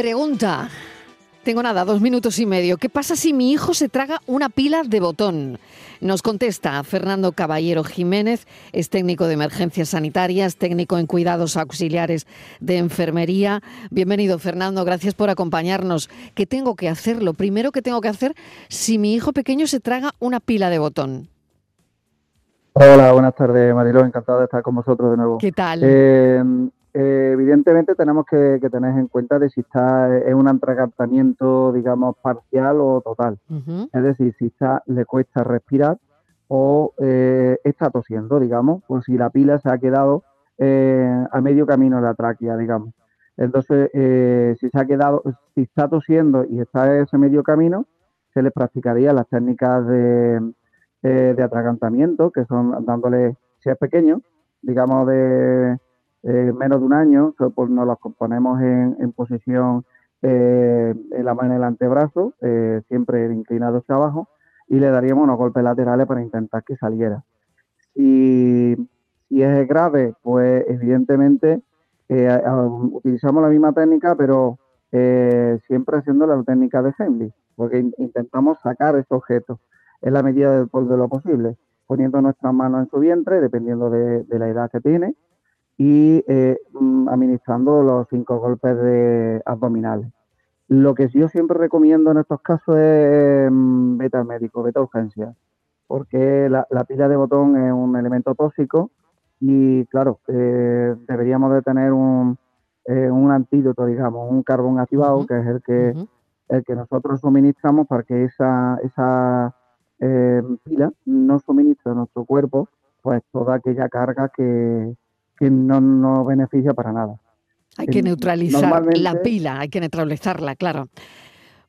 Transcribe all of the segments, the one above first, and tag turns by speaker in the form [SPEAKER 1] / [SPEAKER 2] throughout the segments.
[SPEAKER 1] Pregunta. Tengo nada, dos minutos y medio. ¿Qué pasa si mi hijo se traga una pila de botón? Nos contesta Fernando Caballero Jiménez, es técnico de emergencias sanitarias, técnico en cuidados auxiliares de enfermería. Bienvenido, Fernando, gracias por acompañarnos. ¿Qué tengo que hacer? Lo primero que tengo que hacer si mi hijo pequeño se traga una pila de botón.
[SPEAKER 2] Hola, buenas tardes, Mariló. Encantado de estar con vosotros de nuevo.
[SPEAKER 1] ¿Qué tal?
[SPEAKER 2] Eh, eh, evidentemente tenemos que, tener en cuenta de si está en un atragantamiento, digamos, parcial o total. Es decir, si está, le cuesta respirar o eh, está tosiendo, digamos, o si la pila se ha quedado eh, a medio camino de la tráquea, digamos. Entonces, si se ha quedado, si está tosiendo y está en ese medio camino, se le practicaría las técnicas de, de atragantamiento, que son dándole, si es pequeño, digamos, de eh, menos de un año, pues nos los componemos en, posición eh, en la mano en el antebrazo, eh, siempre inclinado hacia abajo, y le daríamos unos golpes laterales para intentar que saliera. Si, si es grave, pues evidentemente utilizamos la misma técnica, pero siempre haciendo la técnica de Henley, porque intentamos sacar ese objeto en la medida de, lo posible, poniendo nuestras manos en su vientre, dependiendo de la edad que tiene, y eh, mm, administrando los cinco golpes de abdominales. Lo que yo siempre recomiendo en estos casos es beta médico, beta urgencia, porque la, pila de botón es un elemento tóxico y claro, eh, deberíamos de tener un, eh, un antídoto, digamos, un carbón activado, que es el que, el que nosotros suministramos para que esa, esa pila no suministre a nuestro cuerpo pues toda aquella carga que, que no nos beneficia para nada.
[SPEAKER 1] Hay que neutralizar la pila, hay que neutralizarla, claro.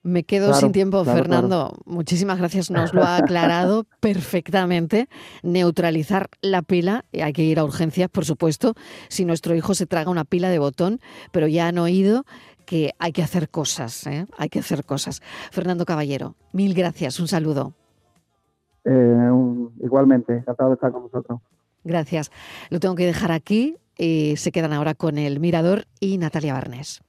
[SPEAKER 1] Me quedo sin tiempo, Fernando. Muchísimas gracias, nos lo ha aclarado perfectamente. Neutralizar la pila, hay que ir a urgencias, por supuesto, si nuestro hijo se traga una pila de botón, pero ya han oído que hay que hacer cosas, ¿eh? hay que hacer cosas. Fernando Caballero, mil gracias, un saludo.
[SPEAKER 2] Eh, igualmente, encantado de estar con vosotros.
[SPEAKER 1] Gracias. Lo tengo que dejar aquí. y se quedan ahora con el Mirador y Natalia Barnes.